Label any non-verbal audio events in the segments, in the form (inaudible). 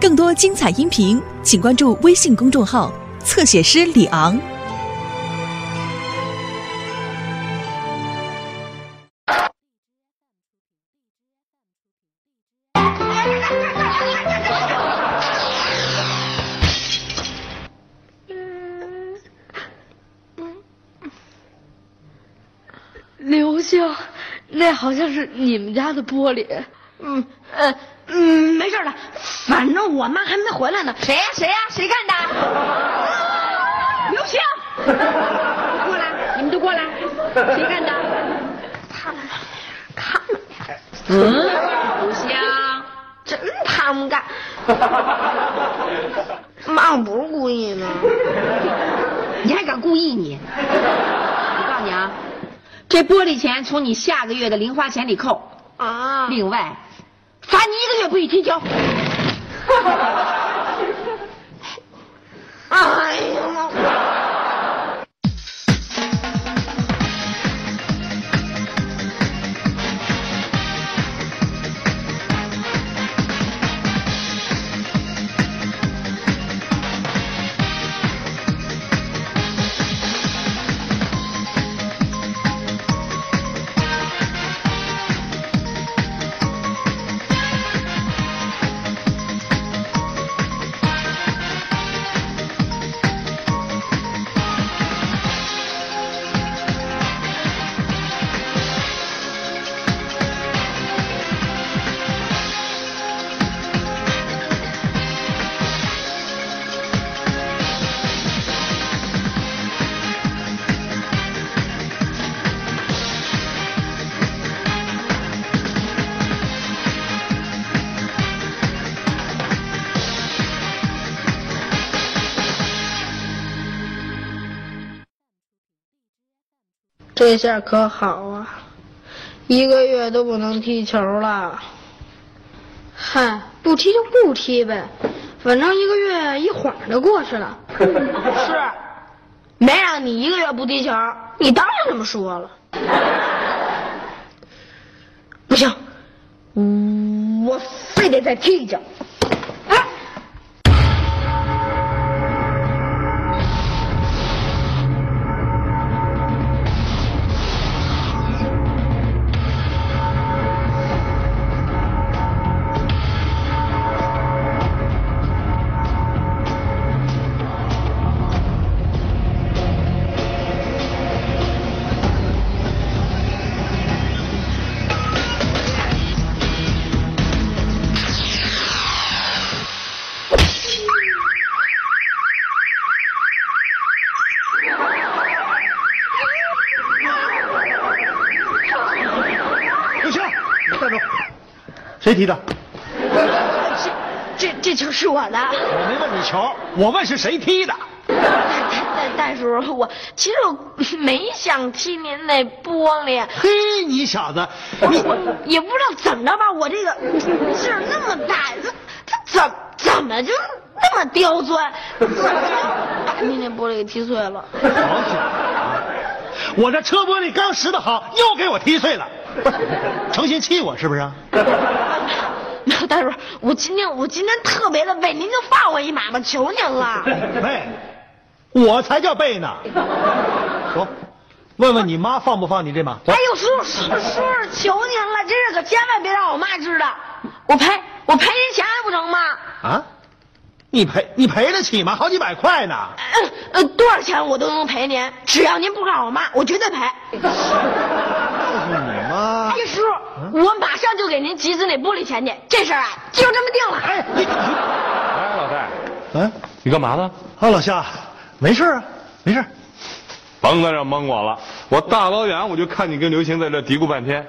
更多精彩音频，请关注微信公众号“侧写师李昂”。刘星，那好像是你们家的玻璃。嗯呃嗯，没事的，反正我妈还没回来呢。谁呀？谁呀？谁干的？刘星，(laughs) 过来，你们都过来。谁干的？他们他们嗯，刘星，真他们干。(laughs) 妈，我不是故意的。你还敢故意你？我告诉你啊，这玻璃钱从你下个月的零花钱里扣，啊，另外罚你一个月不许踢球。哎呀，这下可好啊，一个月都不能踢球了。嗨，不踢就不踢呗，反正一个月一晃就过去了。(laughs) 是，没让你一个月不踢球，你当然这么说了。(laughs) 不行，我非得再踢一脚。我的。我没问你球，我问是谁踢的。但但是我其实我没想踢您那玻璃，嘿，你小子，你我也不知道怎么着吧，我这个劲儿那么大，他他怎怎么就那么刁钻，怎么把您那玻璃给踢碎了？好小啊！我这车玻璃刚拾的好，又给我踢碎了，不是诚心气我是不是大叔，我今天我今天特别的背，您就放我一马吧，求您了。背，我才叫背呢。走，问问你妈放不放你这马？哎呦，叔叔叔叔，求您了，这事可千万别让我妈知道，我赔我赔您钱还不成吗？啊，你赔你赔得起吗？好几百块呢。呃呃，多少钱我都能赔您，只要您不告诉我妈，我绝对赔。(laughs) 告诉你妈哎，叔，我马上就给您集资那玻璃钱去，这事儿啊就这么定了。哎，你哎，老戴，嗯，你干嘛呢？啊，老夏，没事啊，没事。甭在这蒙我了，我大老远我就看你跟刘星在这嘀咕半天，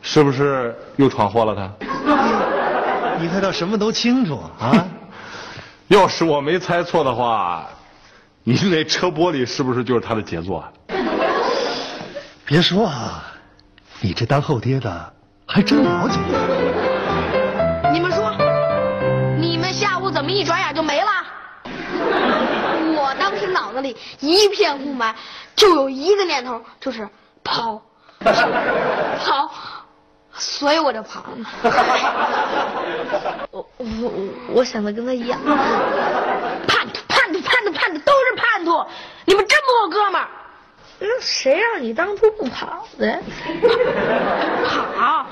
是不是又闯祸了他？(laughs) 你还倒什么都清楚啊？(laughs) 要是我没猜错的话，你那车玻璃是不是就是他的杰作啊？别说啊，你这当后爹的还真了解。你们说，你们下午怎么一转眼就没了？(laughs) 我当时脑子里一片空白，就有一个念头，就是跑，(laughs) 跑，所以我就跑了。(laughs) 我我我想的跟他一样。叛徒，叛徒，叛徒，叛徒，都是叛徒！你们真不够哥们儿！那谁让你当初不跑的？(laughs) 跑，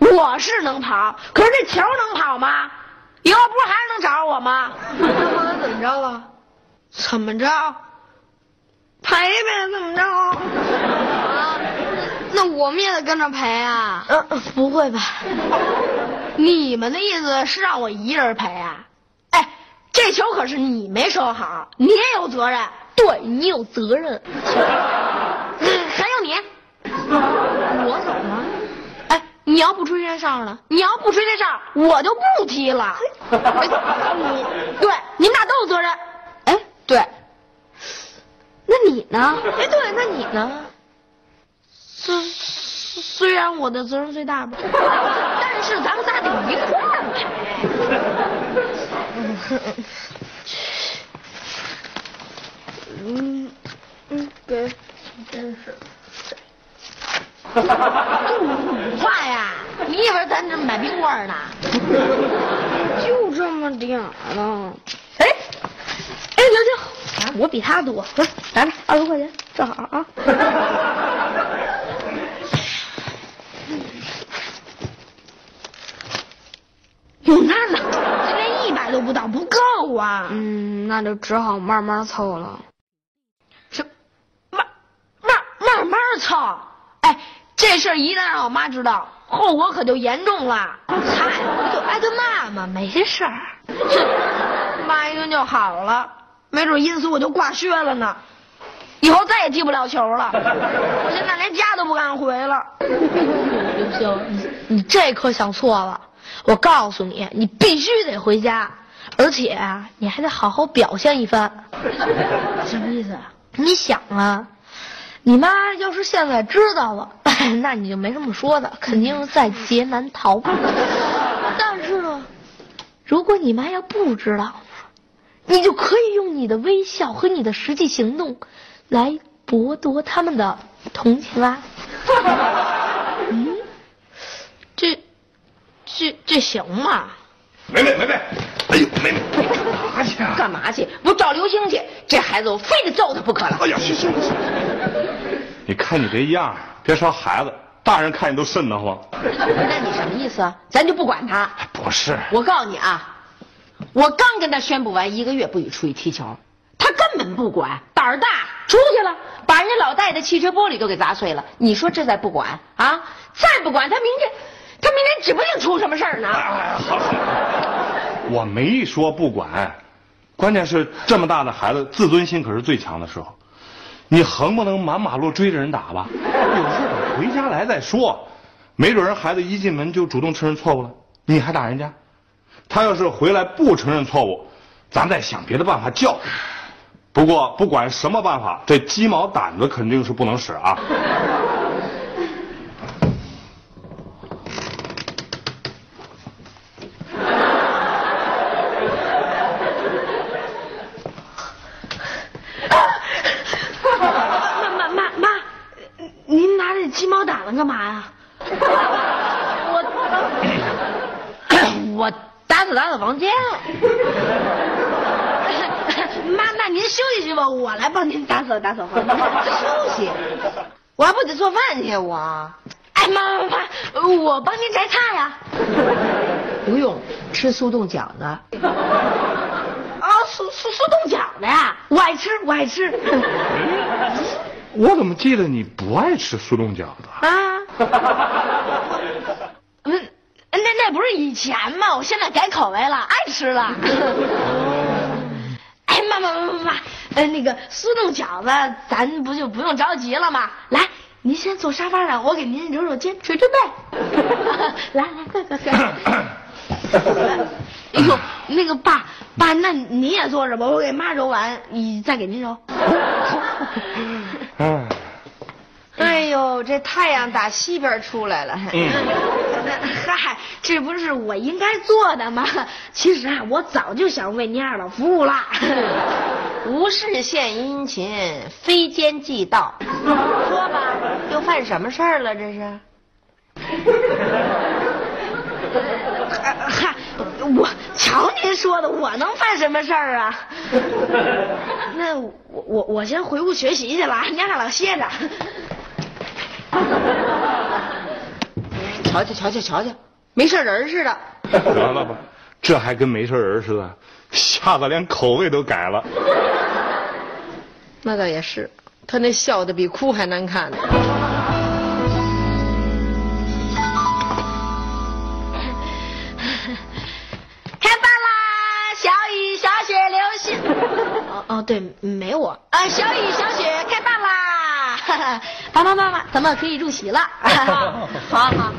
我是能跑，可是这球能跑吗？以后不是还是能找着我吗？那后来怎么着了？怎么着？赔呗，怎么着？啊，(laughs) 那我们也得跟着赔啊？嗯、不会吧？你们的意思是让我一人赔啊？哎，这球可是你没收好，你也有责任。对你有责任。(laughs) 还有你，我怎么了？哎，你要不吹这哨呢？你要不吹这哨，我就不踢了。你 (laughs) 对，你们俩都有责任。哎，对，那你呢？哎，对，那你呢？虽虽然我的责任最大吧，(laughs) 但是咱们仨得一块儿赔。嗯嗯，给，真是。话呀，你以为咱这买冰棍呢？(laughs) 就这么点儿了。哎，哎，刘静，我比他多，来，来来，二十块钱，正好啊。(laughs) 有，那哪？这连一百都不到，不够啊！嗯，那就只好慢慢凑了。这慢慢慢慢凑，哎，这事儿一旦让我妈知道，后果可就严重了。嗨，不就挨顿骂嘛，没事儿。(laughs) 骂一顿就好了，没准因此我就挂靴了呢。以后再也踢不了球了，我现在连家都不敢回了。(laughs) 刘星，你你这可想错了。我告诉你，你必须得回家，而且啊，你还得好好表现一番。(laughs) 什么意思啊？你想啊，你妈要是现在知道了，那你就没什么说的，肯定是在劫难逃。(laughs) 但是呢，如果你妈要不知道呢，你就可以用你的微笑和你的实际行动，来博夺他们的同情啊。(laughs) 嗯，这这这行吗？梅梅梅梅，哎呦，梅梅，干嘛去啊？干嘛去？我找刘星去。这孩子我非得揍他不可了。哎呀，行行行，你看你这样，别说孩子，大人看你都瘆得慌。那你什么意思啊？咱就不管他。不是，我告诉你啊，我刚跟他宣布完一个月不许出去踢球，他根本不管，胆儿大，出去了，把人家老戴的汽车玻璃都给砸碎了。你说这再不管啊？再不管，他明天，他明天指不定出什么事儿呢。哎，好好，我没说不管，关键是这么大的孩子，自尊心可是最强的时候，你横不能满马路追着人打吧？有事等回家来再说，没准人孩子一进门就主动承认错误了，你还打人家？他要是回来不承认错误，咱再想别的办法教训。不过不管什么办法，这鸡毛掸子肯定是不能使啊。妈妈妈妈，您拿这鸡毛掸子干嘛呀？我我打扫打扫房间。(laughs) 妈，那您休息去吧，我来帮您打扫打扫房间。休息，我还不得做饭去我。哎，妈妈妈，我帮您摘菜呀。不用吃速冻饺子。啊，速速速冻饺子呀，我爱吃，我爱吃。我怎么记得你不爱吃速冻饺子？啊？(laughs) 那那不是以前吗？我现在改口味了，爱吃了。(laughs) 哎，妈妈妈妈妈，呃，那个速冻饺子，咱不就不用着急了吗？来，您先坐沙发上，我给您揉揉肩，捶捶背。(laughs) 来来，快快快！(coughs) 哎呦，那个爸爸，那你也坐着吧，我给妈揉完，你再给您揉。嗯 (laughs) 嗯，哎呦，这太阳打西边出来了。(laughs) 嗨，这不是我应该做的吗？(laughs) 其实啊，我早就想为您二老服务啦。(laughs) 无事献殷勤，非奸即盗。说吧，又犯什么事儿了？这是？嗨，我瞧瞧您说的，我能犯什么事儿啊？那我我我先回屋学习去了，您二老歇着。(laughs) 瞧瞧瞧瞧瞧瞧，没事人似的。(laughs) 得了吧，这还跟没事人似的，吓得连口味都改了。那倒也是，他那笑的比哭还难看呢。(laughs) 开饭啦！小雨、小雪、流星。哦哦，对，没我啊。小雨、小雪！(laughs) 爸爸妈妈，咱们可以入席了。好 (laughs) 好。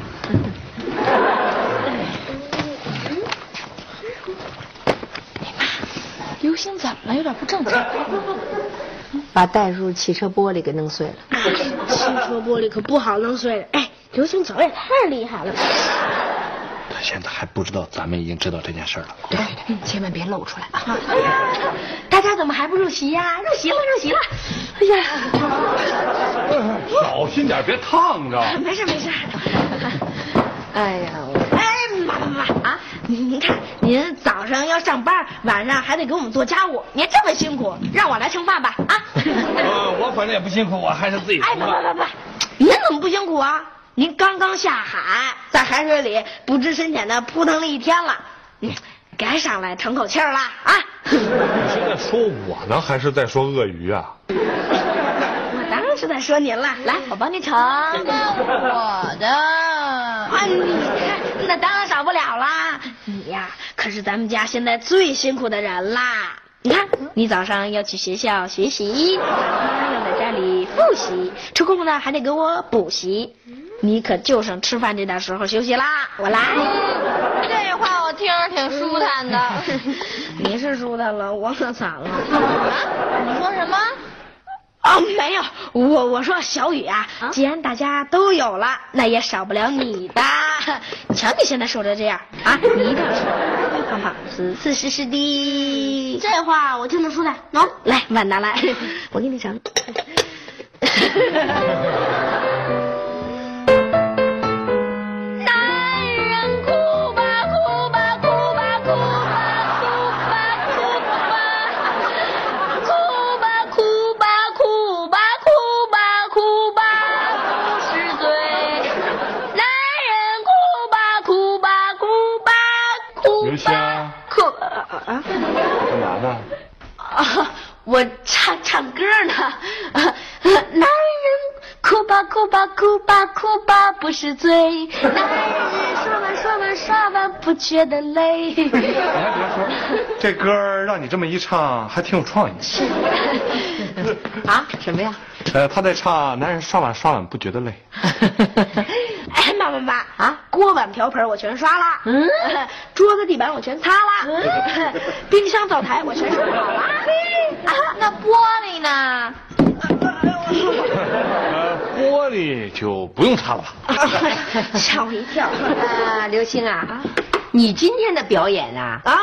刘星怎么了？有点不正常。把袋鼠汽车玻璃给弄碎了。汽车玻璃可不好弄碎了。哎，刘星走也太厉害了。他现在还不知道咱们已经知道这件事了。对对对，千万别露出来啊！哎呀，大家怎么还不入席呀？入席了，入席了。哎呀，(laughs) 小心点，别烫着。没事没事。(laughs) 哎呀，我哎，妈妈妈啊！您您看，您早上要上班，晚上还得给我们做家务，您这么辛苦，让我来盛饭吧啊！(laughs) 呃，我反正也不辛苦，我还是自己哎，不不不不，您怎么不辛苦啊？您刚刚下海，在海水里不知深浅的扑腾了一天了，嗯，该上来喘口气儿了啊！你是在说我呢，还是在说鳄鱼啊？(laughs) 我当然是在说您了，来，我帮你盛。我的。啊，你看，那当然少不了啦。你呀，可是咱们家现在最辛苦的人啦。你看，你早上要去学校学习，晚上要在家里复习，抽空呢还得给我补习。你可就剩吃饭这点时候休息啦。我来。这话我听着挺舒坦的。(laughs) 你是舒坦了，我可惨了。你说什么？哦，没有，我我说小雨啊，既然大家都有了，那也少不了你的。(laughs) 瞧你现在瘦成这样啊，你一定要瘦胖胖、实实实实的。这话我听得出来。喏、来，碗拿来，(laughs) 我给你盛。哭吧哭吧哭吧不是罪，男人说吧说吧说吧不觉得累。你还别说，这歌让你这么一唱，还挺有创意。是 (laughs) 啊，什么呀？呃，他在唱“男人刷碗刷碗不觉得累 (laughs) 哎，妈妈妈啊，锅碗瓢盆我全刷了，嗯，桌子地板我全擦了，冰箱灶台我全收好了。啊，那玻璃呢？”。呃，玻璃就不用擦了吧？(laughs) 吓我一跳。啊，刘星啊，你今天的表演啊，啊，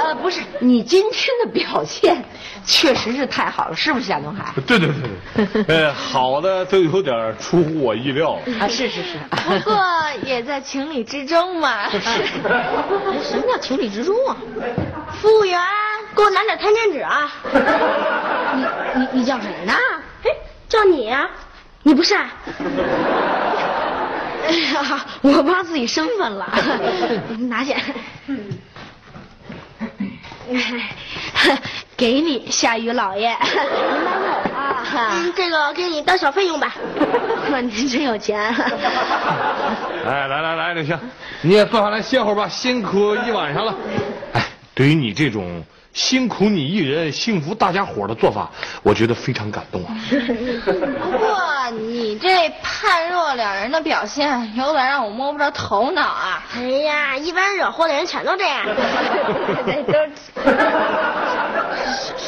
呃，不是，你今天的表现 (laughs) 确实是太好了，是不是夏东海？对对对对，呃，(laughs) 好的都有点出乎我意料了。啊，是是是。不过也在情理之中嘛。什么叫情理之中啊？服务员，给我拿点餐巾纸啊！你你你叫谁呢？哎，叫你呀、你不是啊？哎呀，我不知道自己身份了，拿去。给你，夏雨老爷，您拿走啊！这个给你当小费用吧。您真有钱。哎，来来来，刘星，你也坐下来歇会儿吧，辛苦一晚上了。哎，对于你这种辛苦你一人，幸福大家伙的做法，我觉得非常感动啊。不过你这判若两人的表现，有点让我摸不着头脑啊。哎呀，一般惹祸的人全都这样。都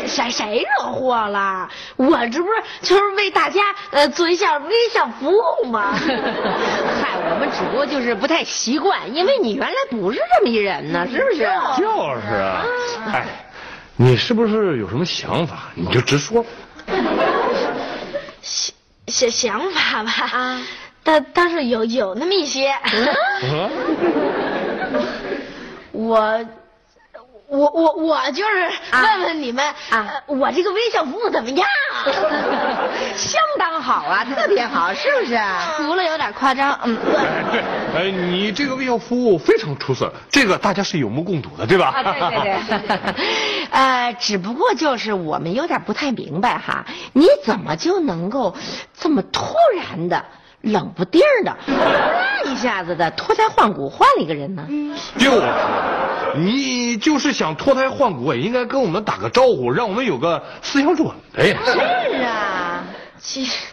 谁谁惹祸了？我这不是就是为大家呃做一下微笑服务吗？嗨，我们只不过就是不太习惯，因为你原来不是这么一人呢，是不是？就是啊，哎，你是不是有什么想法？你就直说。想想想法吧啊，但但是有有那么一些。嗯，我我。我我我就是问问你们啊呃我这个微笑服务怎么样？(laughs) 相当好啊，(laughs) 特别好，是不是？除了有点夸张，嗯，哎，对，哎，你这个微笑服务非常出色，这个大家是有目共睹的，对吧？啊，对对对，(laughs) 呃，只不过就是我们有点不太明白哈，你怎么就能够这么突然的、冷不丁儿的、那一下子的脱胎换骨换了一个人呢？就是，你就是想脱胎换骨，也应该跟我们打个招呼，让我们有个思想准备。是啊，其实，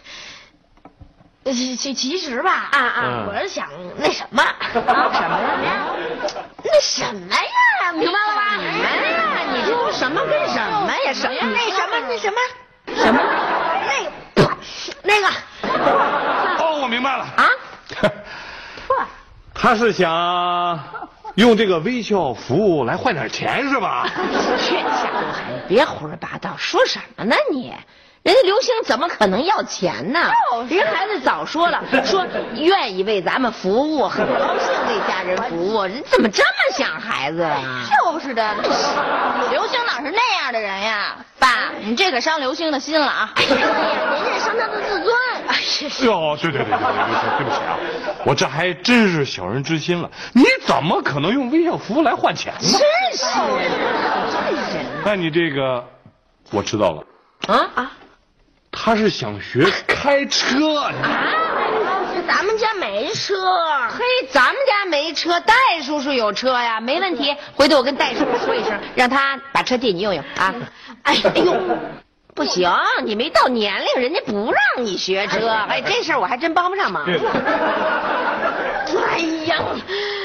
其其其实吧，啊啊嗯我是想那什么，什么呀？(laughs) 那什么呀，明白了吧？什么呀？你这什么跟什么呀？什么那什么那什么什么？那个，那个，哦，我明白了啊？(laughs) 他是想用这个微笑服务来换点钱是吧？(laughs) 去别胡说八道，说什么呢你？人家刘星怎么可能要钱呢？人家孩子早说了，(laughs) 说愿意为咱们服务，很高兴为家人服务。(laughs) 人怎么这么想孩子啊？就是的，(laughs) 刘星哪是那样的人呀？爸，你这可伤刘星的心了啊！哎呀，人家伤他的自尊。哎呀，哟，对对对对对对，对不起啊，我这还真是小人之心了。你怎么可能用微笑服务来换钱呢？真是，真是那你这个，我知道了，啊啊！他是想学 (laughs) 开车啊。咱们家没车。嘿，咱们家没车，戴叔叔有车呀，没问题。回头我跟戴叔叔说一声，让他把车借你用用啊。哎 (laughs) 哎呦，不行，你没到年龄，人家不让你学车。(laughs) 哎，这事儿我还真帮不上忙。对哎呀，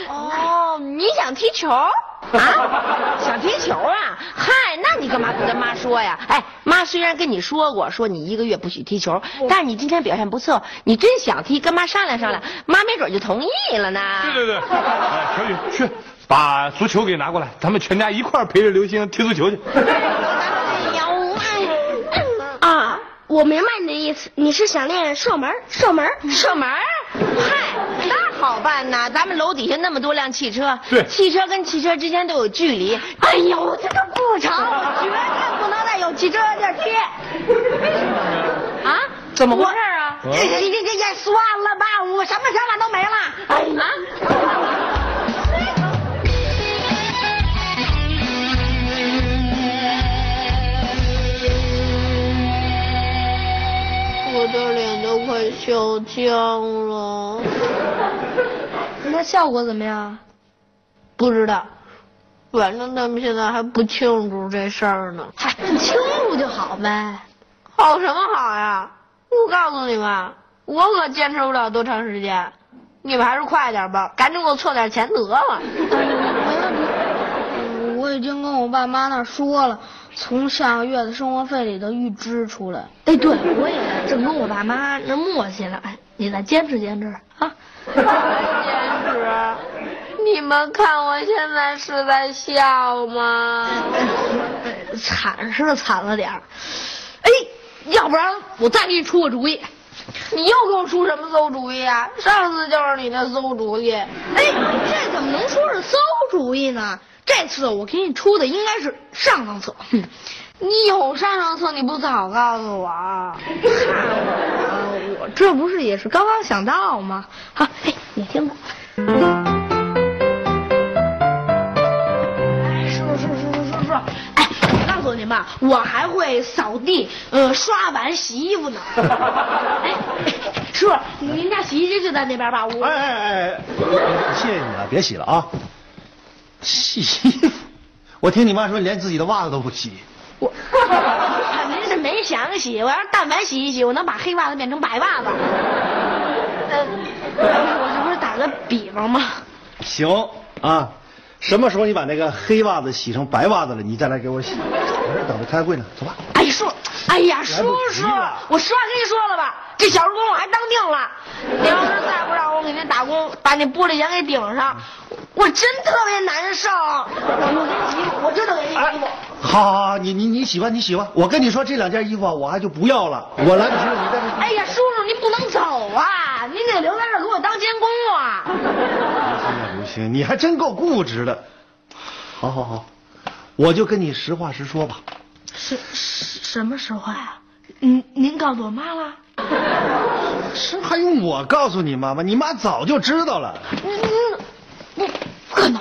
哦，你想踢球？啊，想踢球啊？嗨，那你干嘛不跟妈说呀？哎，妈虽然跟你说过，说你一个月不许踢球，但是你今天表现不错，你真想踢，跟妈商量商量，妈没准就同意了呢。对对对，哎，小雨去把足球给拿过来，咱们全家一块儿陪着刘星踢足球去。哎呀，我啊，我明白你的意思，你是想练射门，射门，射门？办呐，咱们楼底下那么多辆汽车，对汽车跟汽车之间都有距离。哎呦，这个不成，我绝对不能再有汽车的地儿踢。(laughs) 啊？怎么回事啊？这这这这算了吧，我什么想法都没了。哎呀，我的脸都快笑僵了。那效果怎么样？不知道，反正他们现在还不清楚这事儿呢。嗨，清楚就好呗。好什么好呀？我告诉你们，我可坚持不了多长时间，你们还是快点吧，赶紧给我凑点钱得了。(laughs) 我已经跟我爸妈那儿说了，从下个月的生活费里头预支出来。哎，对，我也正跟我爸妈那磨叽呢。哎，你再坚持坚持啊！(laughs) (laughs) 你们看我现在是在笑吗？(laughs) 惨是惨了点儿。哎，要不然我再给你出个主意。你又给我出什么馊主意啊？上次就是你那馊主意。哎，这怎么能说是馊主意呢？这次我给你出的应该是上上策。哼你有上上策，你不早告诉我啊？(laughs) 这不是也是刚刚想到吗？好，哎，你听着。哎，叔叔叔叔叔叔叔，哎，我告诉你们，我还会扫地、呃刷碗、洗衣服呢。(laughs) 哎，叔叔，您家洗衣机就在那边吧？我哎哎哎，谢谢你了，别洗了啊！洗衣服，我听你妈说连自己的袜子都不洗。我，(laughs) 没想洗。我要是但凡洗一洗，我能把黑袜子变成白袜子。呃，我这不是打个比方吗？行啊，什么时候你把那个黑袜子洗成白袜子了，你再来给我洗。我这等着开会呢，走吧。哎叔，哎呀叔叔，我实话跟你说了吧，这小时工我还当定了。你要是再不让我给您打工，把那玻璃钱给顶上，我真特别难受。我给你洗衣服，我真的给你洗衣服。好好好，你你你洗吧，你洗吧。我跟你说，这两件衣服啊，我还就不要了。我来不及了，你在这。哎呀，叔叔，您不能走啊！您得留在这给我当监工啊！刘星，你还真够固执的。好好好，我就跟你实话实说吧。什什什么实话呀？您您告诉我妈了？是还用我告诉你妈吗？你妈早就知道了。不不可能！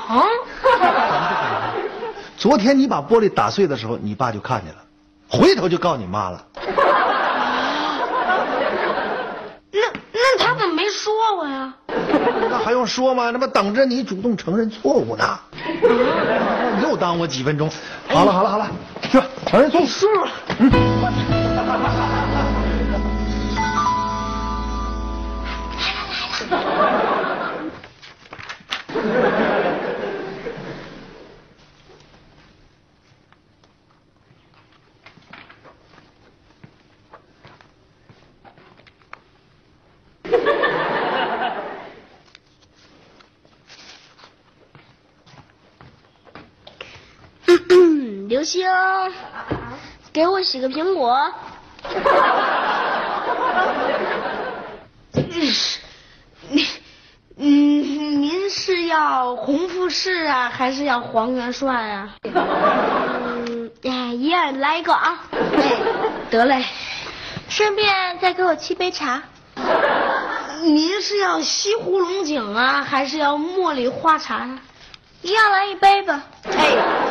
昨天你把玻璃打碎的时候，你爸就看见了，回头就告你妈了。(laughs) 那那他怎么没说我呀？那还用说吗？那不等着你主动承认错误呢。又耽误我几分钟。好了好了好了，去吧，承认错误。输了。刘星，给我洗个苹果。(laughs) 您，嗯，您是要红富士啊，还是要黄元帅啊？(laughs) 嗯，哎，一样来一个啊。哎，得嘞。顺便再给我沏杯茶。您是要西湖龙井啊，还是要茉莉花茶呀？一样来一杯吧。哎。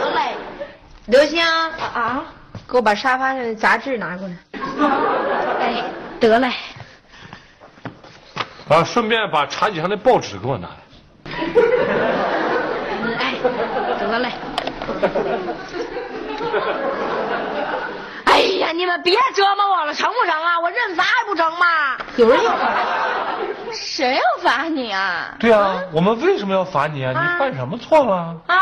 刘星啊，给我把沙发上的杂志拿过来。(laughs) 哎，得嘞。啊，顺便把茶几上的报纸给我拿来。(laughs) 哎，得嘞。(laughs) 哎呀，你们别折磨我了，成不成啊？我认罚还不成吗？有人要罚，谁要罚你啊？对啊，我们为什么要罚你啊？你犯什么错了？啊？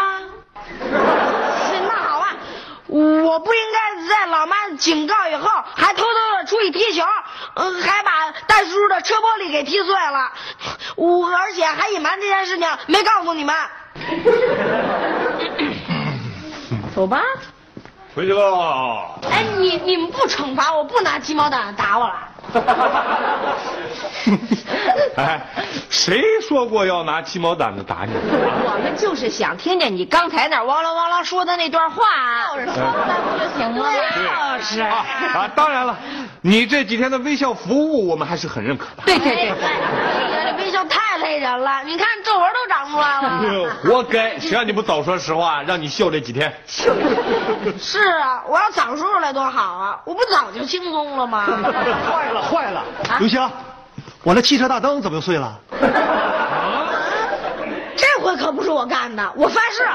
我不应该在老妈警告以后，还偷偷的出去踢球，嗯，还把戴叔叔的车玻璃给踢碎了，我而且还隐瞒这件事情，没告诉你们。(laughs) 走吧。回去吧。哎，你你们不惩罚我，不拿鸡毛掸子打我了？(laughs) 哎，谁说过要拿鸡毛掸子打你？我们就是想听见你刚才那汪啷汪啷说的那段话。就是说出来不就行了吗？就是啊啊！当然了，你这几天的微笑服务，我们还是很认可的。对对对，太累人了，你看皱纹都长出来了。(laughs) 活该！谁让你不早说实话，(laughs) 让你秀这几天？(laughs) 是啊，我要早说出来多好啊！我不早就轻松了吗？坏了坏了，刘星，我那汽车大灯怎么又碎了？这回可不是我干的，我发誓。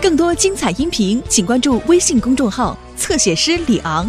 更多精彩音频，请关注微信公众号“侧写师李昂”。